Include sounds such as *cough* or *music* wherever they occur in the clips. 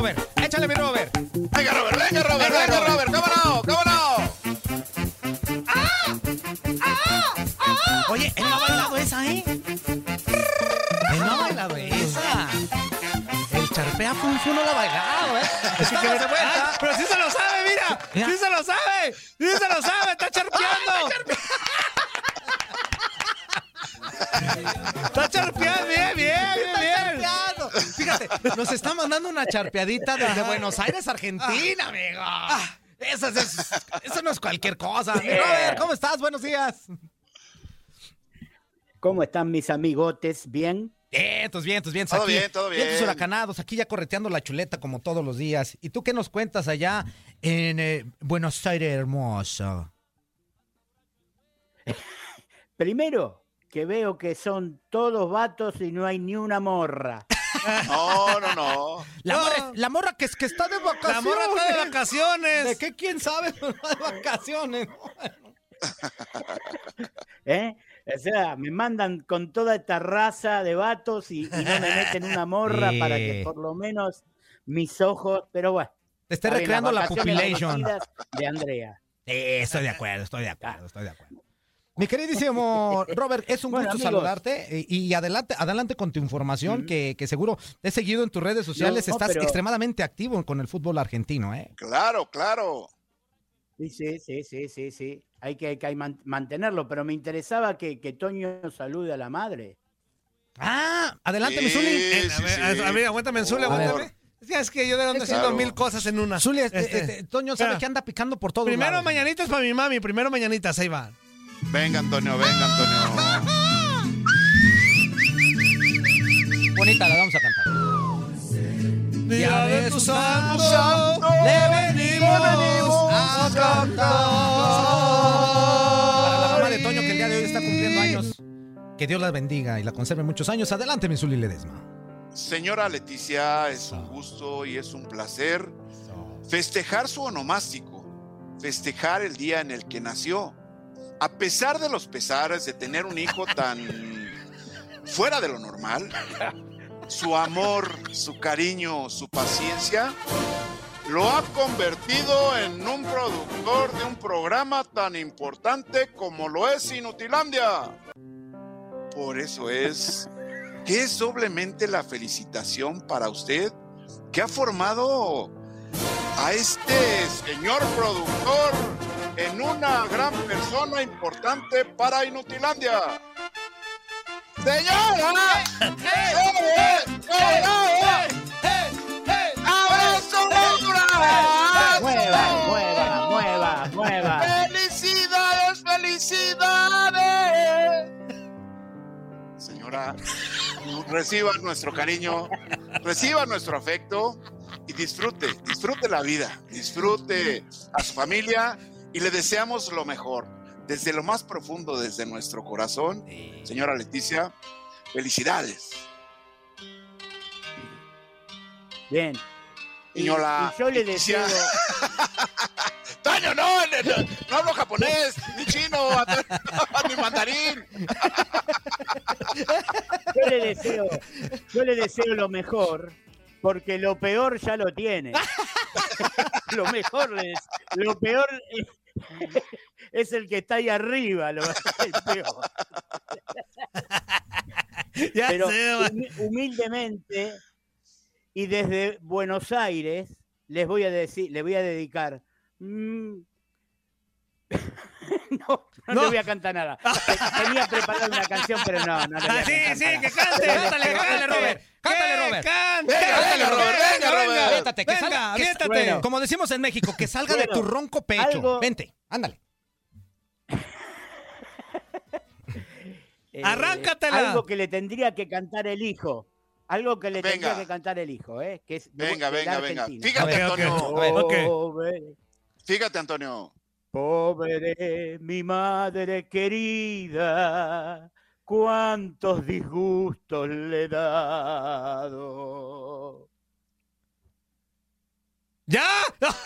Robert, échale mi Robert. Venga, Robert, venga, Robert, venga, Robert, ¿cómo no? ¿Cómo no? Oye, él no ha bailado esa, ¿eh? Él no ha bailado esa. El charpea Funfu no lo ha bailado, ¿eh? Así que de vuelta. Pero sí se lo sabe, mira. Mira. Sí se lo sabe. Sí se lo sabe. Está charpeando. Está charpeando. Bien, bien. Fíjate, nos está mandando una charpeadita desde Buenos Aires, Argentina, amigo. Eso, es- eso no es cualquier cosa. Mi ¿cómo estás? Buenos días. ¿Cómo están mis amigotes? ¿Bien? Vientos, vientos, vientos. Todo aquí, bien, todo bien. Vientos huracanados, aquí ya correteando la chuleta como todos los días. ¿Y tú qué nos cuentas allá en eh, Buenos Aires, hermoso? Primero, que veo que son todos vatos y no hay ni una morra. No, no, no. La, No. morra, la morra que, es- que está de vacaciones. La morra está de vacaciones. ¿De qué? ¿Quién sabe? *laughs* de vacaciones. *laughs* ¿eh? O sea, me mandan con toda esta raza de vatos y, y no me meten una morra *laughs* Sí. para que por lo menos mis ojos, pero bueno. Te bien, recreando la elegidas De Andrea. Eh, estoy de acuerdo, estoy de acuerdo, estoy de acuerdo. Mi queridísimo *laughs* Robert, es un Bueno, gusto amigos. saludarte y, y adelante, adelante con tu información que, que seguro te he seguido en tus redes sociales, No, estás pero- extremadamente activo con el fútbol argentino, ¿eh? Claro, claro. Sí, sí, sí, sí, sí, sí. Hay que, hay que man- mantenerlo, pero me interesaba que, que Toño salude a la madre. Ah, adelante, Sí, mi Zuli. Eh, a sí, ver, sí. a ver, aguántame, A ver. aguántame. Es que, es que yo de ando haciendo Claro. mil cosas en una. Zuli, este, Este, este, Toño sabe que anda picando por todos Primero lados. mañanitas para mi mami, primero mañanitas, ahí va. Venga, Antonio, venga, Antonio. Bonita, la vamos a cantar. Día de tu santo, santo, le venimos a Para la mamá cantar. de Toño, que el día de hoy está cumpliendo años. Que Dios la bendiga y la conserve muchos años. Adelante, mi Zuli Ledesma. Señora Leticia, es un gusto y es un placer festejar su onomástico, festejar el día en el que nació. A pesar de los pesares de tener un hijo tan fuera de lo normal, su amor, su cariño, su paciencia, lo ha convertido en un productor de un programa tan importante como lo es Inutilandia. Por eso es que es doblemente la felicitación para usted que ha formado a este señor productor en una gran persona importante para Inutilandia. ¡Señora! ¡Abrazo, abrazo! Mueva, mueva, mueva, mueva. ¡Felicidades, felicidades! Señora, reciba nuestro cariño, reciba nuestro afecto y disfrute, disfrute la vida, disfrute a su familia y le deseamos lo mejor. Desde lo más profundo, desde nuestro corazón, señora Leticia, felicidades. Bien. Y, yo le Leticia. deseo, *laughs* Toño, no, no, no, no hablo japonés, ni chino, *laughs* ni mandarín. yo le deseo, yo le deseo lo mejor, porque lo peor ya lo tiene. *laughs* lo mejor es, lo peor es, es el que está ahí arriba, lo el peor. *laughs* Ya Pero humildemente y desde Buenos Aires les voy a decir, les voy a dedicar. mm, *laughs* no, no, No. le voy a cantar nada. Te- Tenía preparada una canción, pero no, no le voy a Ah, sí, cantar sí, nada. que cante. Cántale, cántale, Robert. Cántale, Robert. cante. Venga, cántale, Robert, venga, Robert. Aviéntate, que Venga, salga. aviéntate. Bueno. Como decimos en México, que salga de tu ronco pecho. algo- Vente, ándale. *laughs* Eh, Arráncatela. Algo que le tendría que cantar el hijo. Algo que le tendría que cantar el hijo, ¿eh? Que es de- Venga, venga, venga. Fíjate. Antonio. Fíjate, Antonio. Pobre mi madre querida, cuántos disgustos le he dado. ¿Ya?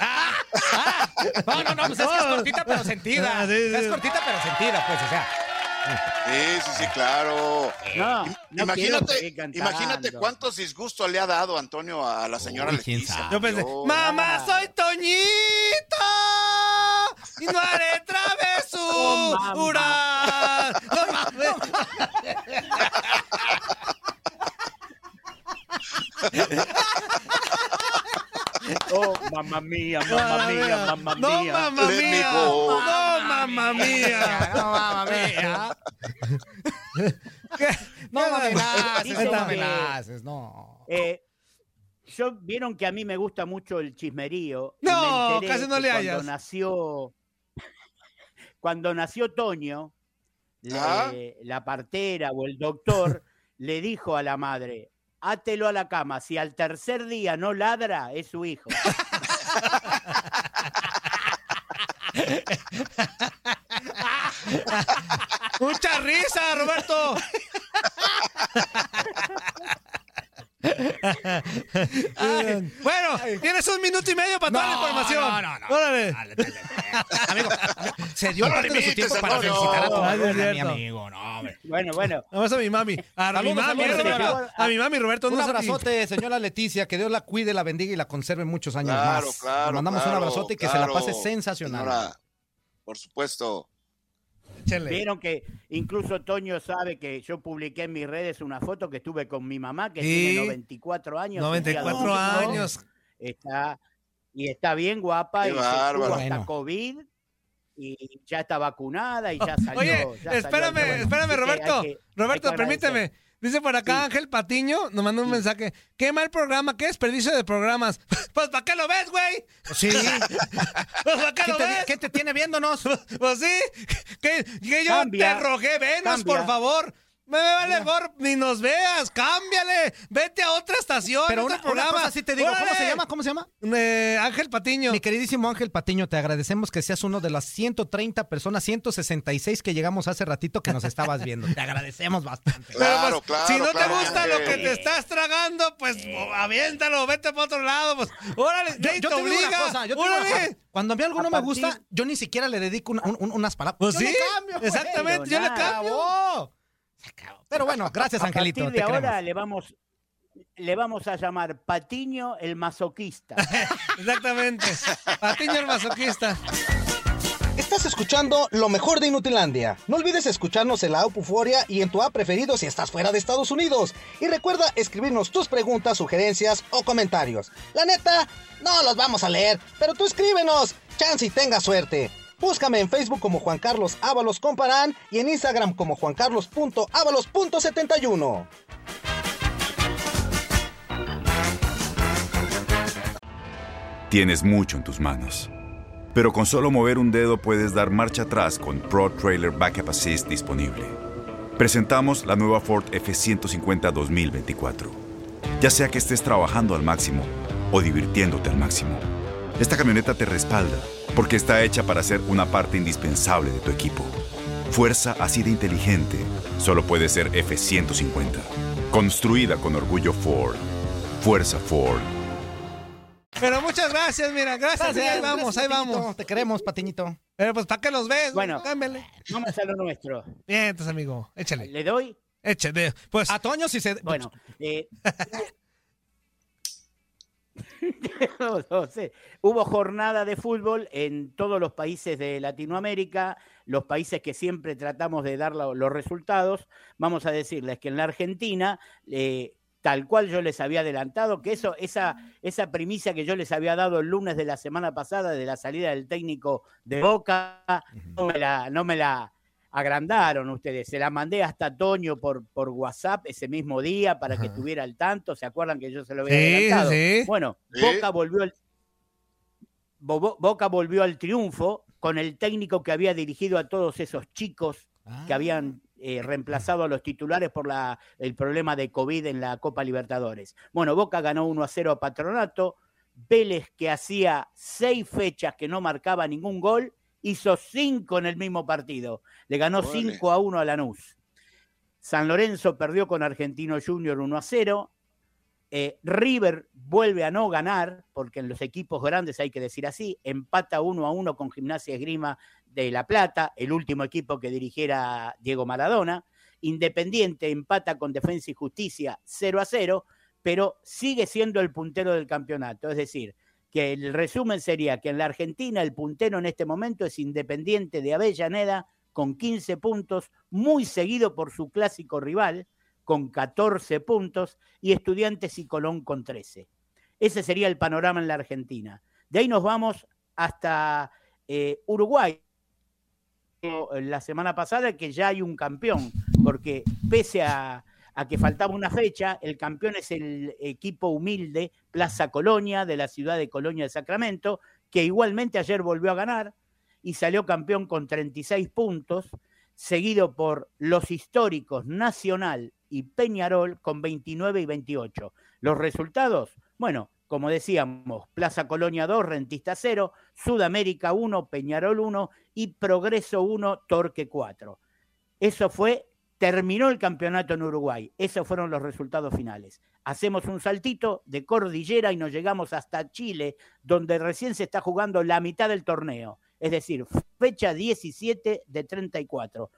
Ah, *laughs* No, no, no, pues es que es cortita pero sentida. Ah, sí, sí. Es cortita pero sentida, pues, o sea. Sí, sí, sí, claro. No, imagínate, imagínate cuántos disgustos le ha dado Antonio a la señora Uy, Leticia. Yo pensé, mamá, Ah. soy Toñito. Y no haré *laughs* Oh, travesuras. No mames. Oh, mamá mía, mamá mía, mamá No, mía. mamá mía. No, mamá mía. No, mamá mía. No me amenaces, no me amenaces, no. Eh, yo vieron que a mí me gusta mucho el chismerío. y No, casi no le cuando nació Cuando nació Toño, le- Ah. la partera o el doctor *laughs* le dijo a la madre: Átelo a la cama. Si al tercer día no ladra, es su hijo. Mucha risa, Roberto. *laughs* Ay, bueno, tienes un minuto y medio para toda la No, información. no, no, no. Órale. Dale, dale, dale. Amigo, se dio No parte de su tiempo para felicitar a tu abuela, mi amigo. No, hombre. Bueno, bueno. Vamos a mi mami. A mi mami, Roberto. A mi mami, Roberto. Un no abrazote, señora Leticia, que Dios la cuide, la bendiga y la conserve muchos años Claro, más. claro. Le mandamos claro, un abrazote y que claro, se la pase sensacional. señora. Por supuesto. Échale. Vieron que incluso Toño sabe que yo publiqué en mis redes una foto que estuve con mi mamá, que Sí. tiene 94 años. un día 94 domingo. años. Está, y está bien guapa Qué y bárbaro. hasta Bueno. COVID y ya está vacunada y ya *laughs* salió. Oye, ya espérame, espérame, Roberto. que- Roberto, permíteme. Dice por acá Sí. Ángel Patiño, nos manda un mensaje. Qué mal programa, qué desperdicio de programas. *laughs* Pues, ¿para qué lo ves, güey? Sí. *laughs* Pues, ¿para qué ¿Quién lo te, ves? quién te tiene viéndonos? *laughs* Pues sí, que, que yo Cambia, te rogué, venos, cambia. por favor. Me vale mejor, ni nos veas, cámbiale, vete a otra estación, Pero otro una, una programa. cosa sí te digo, ¿cómo se llama? ¿Cómo se llama? Eh, Ángel Patiño. Mi queridísimo Ángel Patiño, te agradecemos que seas uno de las 130 personas, 166 que llegamos hace ratito que nos estabas viendo. Te agradecemos bastante. Pero, Claro, pues, claro. si no te claro. gusta lo que te estás tragando, pues aviéntalo, vete para otro lado. Pues, órale, Yo, te te digo obliga. una cosa, yo te digo una órale. cosa. Cuando a mí algo A no me gusta, yo ni siquiera le dedico un- un- unas palabras. Pues Yo sí, le cambio, güey. exactamente, yo le cambio. Pero bueno, gracias, A Angelito. partir Te de ahora queremos. le vamos, le vamos a llamar Patiño el masoquista. *laughs* Exactamente. Patiño el masoquista. Estás escuchando lo mejor de Inutilandia. No olvides escucharnos en la app Euforia y en tu app preferido si estás fuera de Estados Unidos. Y recuerda escribirnos tus preguntas, sugerencias o comentarios. La neta, no los vamos a leer, pero tú escríbenos. Chance y tenga suerte. Búscame en Facebook como Juan Carlos Ábalos Comparán y en Instagram como juancarlos.ábalos.71. Tienes mucho en tus manos. Pero con solo mover un dedo puedes dar marcha atrás con Pro Trailer Backup Assist disponible. Presentamos la nueva Ford F150 2024. Ya sea que estés trabajando al máximo o divirtiéndote al máximo, esta camioneta te respalda porque está hecha para ser una parte indispensable de tu equipo. Fuerza así de inteligente solo puede ser F150. Construida con orgullo Ford. Fuerza Ford. Pero muchas gracias, mira, gracias. ahí vamos, ahí Patiñito. vamos. Te queremos, Patiñito. Pero pues, ¿para qué los ves? Bueno. Cámbiale. Vamos a lo nuestro. Bien, entonces, amigo, échale. ¿Le doy? Échale. Pues, A Toño, si se. Bueno, *laughs* eh, No, no sé. Hubo jornada de fútbol en todos los países de Latinoamérica, los países que siempre tratamos de dar lo- los resultados. Vamos a decirles que en la Argentina, eh, tal cual yo les había adelantado, que eso, esa, esa primicia que yo les había dado el lunes de la semana pasada de la salida del técnico de Boca, no me la, no me la agrandaron ustedes. Se la mandé hasta Toño por, por WhatsApp ese mismo día para que estuviera al tanto. ¿Se acuerdan que yo se lo había Sí, adelantado? sí. Bueno, Sí. Boca volvió al, Bo- Boca volvió al triunfo con el técnico que había dirigido a todos esos chicos Ah. que habían eh, reemplazado a los titulares por la, el problema de COVID en la Copa Libertadores. Bueno, Boca ganó 1 a 0 a Patronato. Vélez, que hacía seis fechas que no marcaba ningún gol, hizo cinco en el mismo partido. Le ganó Órale. 5 a 1 a Lanús. San Lorenzo perdió con Argentino Junior 1 a 0. Eh, River vuelve a no ganar, porque en los equipos grandes hay que decir así, empata 1 a 1 con Gimnasia Esgrima de La Plata, el último equipo que dirigiera Diego Maradona. Independiente empata con Defensa y Justicia 0 a 0, pero sigue siendo el puntero del campeonato. Es decir, que el resumen sería que en la Argentina el puntero en este momento es Independiente de Avellaneda con 15 puntos, muy seguido por su clásico rival con 14 puntos y Estudiantes y Colón con 13. Ese sería el panorama en la Argentina. De ahí nos vamos hasta eh, Uruguay. La semana pasada que ya hay un campeón, porque pese a, a que faltaba una fecha, el campeón es el equipo humilde Plaza Colonia de la ciudad de Colonia de Sacramento, que igualmente ayer volvió a ganar y salió campeón con 36 puntos, seguido por los históricos Nacional y Peñarol con 29 y 28. Los resultados, bueno, como decíamos, Plaza Colonia 2, Rentista 0, Sudamérica 1, Peñarol 1 y Progreso 1, Torque 4. Eso fue, terminó el campeonato en Uruguay. Esos fueron los resultados finales. Hacemos un saltito de cordillera y nos llegamos hasta Chile, donde recién se está jugando la mitad del torneo. Es decir, fecha 17 de 34.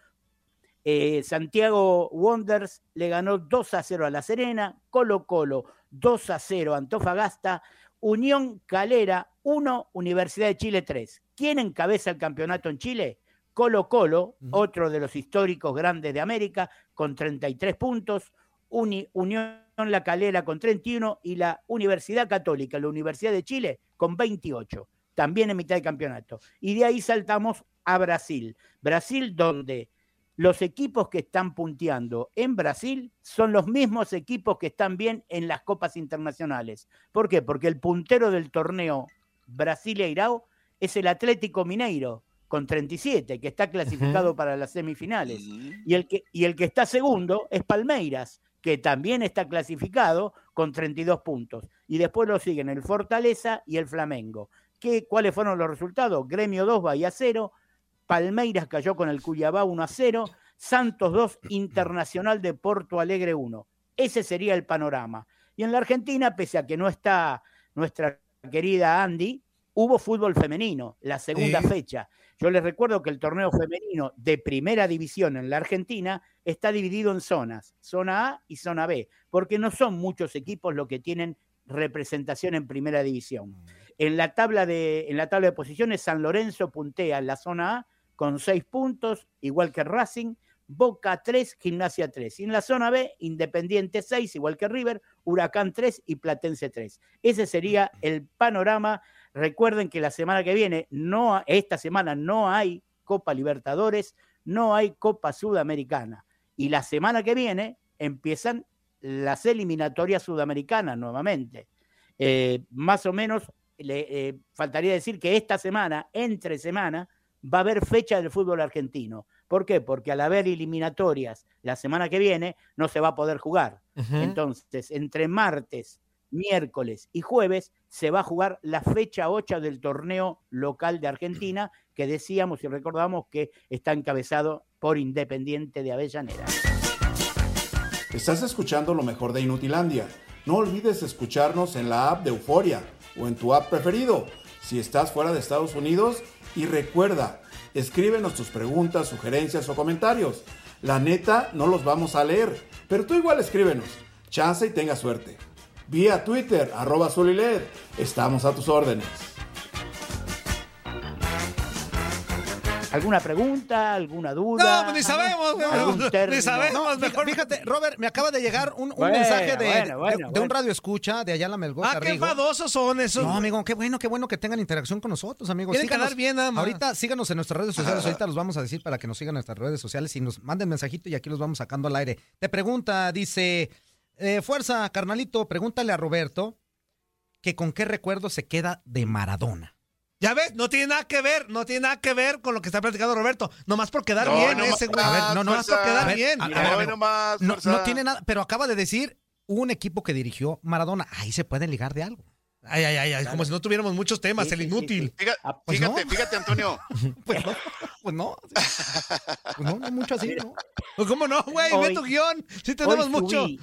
Eh, Santiago Wonders le ganó 2 a 0 a La Serena, Colo Colo 2 a 0 a Antofagasta, Unión Calera 1, Universidad de Chile 3. ¿Quién encabeza el campeonato en Chile? Colo Colo, otro de los históricos grandes de América, con 33 puntos, Uni- Unión La Calera con 31 y la Universidad Católica, la Universidad de Chile, con 28, también en mitad de campeonato. Y de ahí saltamos a Brasil. Brasil donde los equipos que están punteando en Brasil son los mismos equipos que están bien en las copas internacionales. ¿Por qué? Porque el puntero del torneo Brasileirao es el Atlético Mineiro con 37, que está clasificado para las semifinales. Y el, que, y el que está segundo es Palmeiras, que también está clasificado con 32 puntos. Y después lo siguen el Fortaleza y el Flamengo. ¿Qué, ¿Cuáles fueron los resultados? Gremio 2, Bahía 0, Palmeiras cayó con el Cuyabá 1 a 0, Santos 2, Internacional de Porto Alegre 1. Ese sería el panorama. Y en la Argentina, pese a que no está nuestra querida Andy, hubo fútbol femenino, la segunda Sí. fecha. Yo les recuerdo que el torneo femenino de primera división en la Argentina está dividido en zonas, zona A y zona B, porque no son muchos equipos los que tienen representación en primera división. En la tabla de, en la tabla de posiciones, San Lorenzo puntea en la zona A con seis puntos, igual que Racing, Boca 3, Gimnasia 3. Y en la zona B, Independiente 6, igual que River, Huracán 3 y Platense 3. Ese sería el panorama. Recuerden que la semana que viene, no, esta semana no hay Copa Libertadores, no hay Copa Sudamericana. Y la semana que viene empiezan las eliminatorias sudamericanas nuevamente. Eh, más o menos, le, eh, faltaría decir que esta semana, entre semana, va a haber fecha del fútbol argentino. ¿Por qué? Porque al haber eliminatorias la semana que viene, no se va a poder jugar. Entonces, entre martes, miércoles y jueves se va a jugar la fecha 8 del torneo local de Argentina, que decíamos y recordamos que está encabezado por Independiente de Avellaneda. Estás escuchando lo mejor de Inutilandia. No olvides escucharnos en la app de Euforia o en tu app preferido si estás fuera de Estados Unidos y recuerda, escríbenos tus preguntas, sugerencias o comentarios. La neta no los vamos a leer, pero tú igual escríbenos. Chance y tenga suerte. vía Twitter, arroba Zuliled. Estamos a tus órdenes. ¿Alguna pregunta? ¿Alguna duda? No, pues ni sabemos, ¿Algún ni sabemos. No, fíjate, Robert, me acaba de llegar un, un Bueno, mensaje de, bueno, bueno, de- de un radio escucha de Ayala Melgoza. Ah, qué Rigo. enfadosos son esos. No, amigo, qué bueno, qué bueno que tengan interacción con nosotros, amigos. Quieren Síganos. quedar bien nada más. Ahorita síganos en nuestras redes sociales, ahorita los vamos a decir para que nos sigan en nuestras redes sociales y nos manden mensajito y aquí los vamos sacando al aire. Te pregunta, dice, eh, fuerza, carnalito, pregúntale a Roberto que con qué recuerdo se queda de Maradona. Ya ves, no tiene nada que ver, no tiene nada que ver con lo que está platicando Roberto. Nomás por quedar No, bien no ese güey. más, A ver, no, no, Nomás por quedar bien. a- a ver, No, tiene nada, pero acaba de decir un equipo que dirigió Maradona. Ahí se pueden ligar de algo. Ay, ay, ay, ay, como si no tuviéramos muchos temas, Sí, el sí, sí, inútil. sí. Fíjate, Ah, pues fíjate, no. fíjate, Antonio. *laughs* Pues no, pues no. Pues no, no mucho así, ¿no? *laughs* Pues, ¿Cómo no, güey? Ve tu guion. Sí Hoy tenemos mucho. Hoy-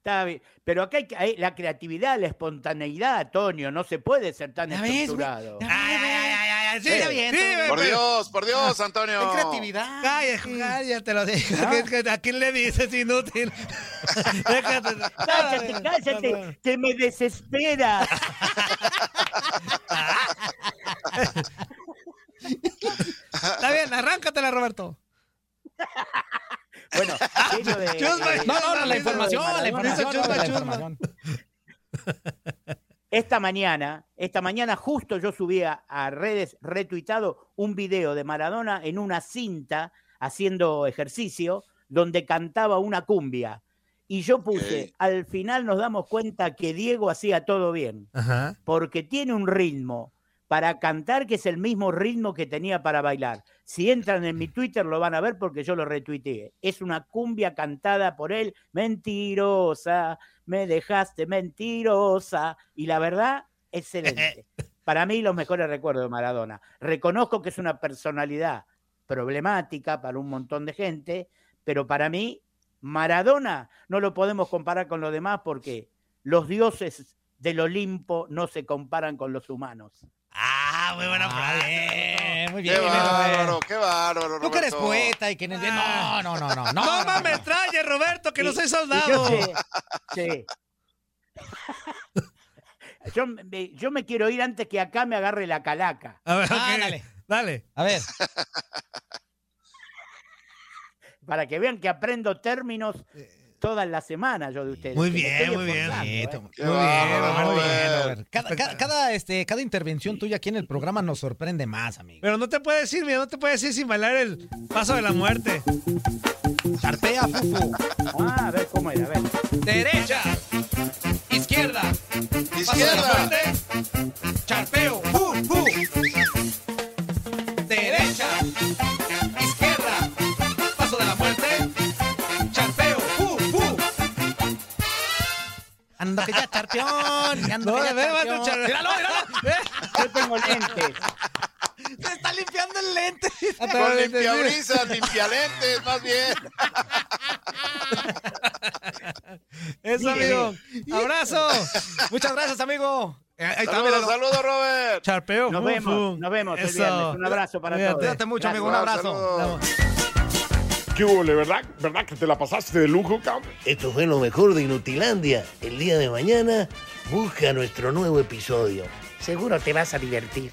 Está bien. Pero acá hay, que- hay la creatividad, la espontaneidad, Antonio, no se puede ser tan Ya ves, estructurado. Ya Ay, ay, ay, ay, ay, sí, está bien. Sí, Por pero- Dios, por Dios, Antonio. Hay creatividad. Cállate, cállate, lo digo. ¿Qué- qué- ¿A quién le dices inútil? *laughs* Déjate. Cállate, cállate, que me desespera. *laughs* Está bien, arráncatela, Roberto. De- Chusma, No, no, no, la información, la información, Chusma, no, la chusma. información. Esta mañana, esta mañana justo yo subí a, redes retuitado un video de Maradona en una cinta haciendo ejercicio donde cantaba una cumbia. Y yo puse, al final nos damos cuenta que Diego hacía todo bien, Ajá. porque tiene un ritmo para cantar que es el mismo ritmo que tenía para bailar. Si entran en mi Twitter lo van a ver porque yo lo retuiteé. Es una cumbia cantada por él, mentirosa, me dejaste mentirosa. Y la verdad, excelente. *laughs* Para mí los mejores recuerdos de Maradona. Reconozco que es una personalidad problemática para un montón de gente, pero para mí Maradona no lo podemos comparar con los demás porque los dioses del Olimpo no se comparan con los humanos. Ah, muy buena Ah, frase. bien, muy Qué bien. bárbaro, qué bárbaro, Tú que eres Roberto. poeta y que... No, no, no, no. No, No, no, mames, no. metralla, Roberto, que no soy soldado. sí. *laughs* Yo, me- yo me quiero ir antes que acá me agarre la calaca. A ver, Ah, dale. Dale. A ver, Para que vean que aprendo términos todas las semanas yo de ustedes. Muy bien, muy bien. ¿eh? Qué Muy bien, muy bien. Cada, cada, cada, este, cada intervención tuya aquí en el programa nos sorprende más, amigo. Pero no te puedes ir, mira, no te puedes ir sin bailar el paso de la muerte. Charpea, fufu. Ah, a ver cómo era, a ver. Derecha. Izquierda. Izquierda. Charpeo. Fu, fu. Ando que ya charpeón. Ando No, que ya charpeón. char- Míralo, míralo. Yo tengo lentes. Se está limpiando el lente. Con limpiabrisas, limpialentes, más bien. Eso, amigo. Abrazo. Muchas gracias, amigo. Eh, Ahí está, Saludos, saludos, Robert. Charpeo. Nos vemos, nos vemos el viernes. Un abrazo para Cuídate. todos. Cuídate mucho, amigo. Un Gracias. abrazo. Saludos. ¿Qué hubo, verdad? ¿Verdad que te la pasaste de lujo, cabrón? Esto fue lo mejor de Inutilandia. El día de mañana busca nuestro nuevo episodio. Seguro te vas a divertir.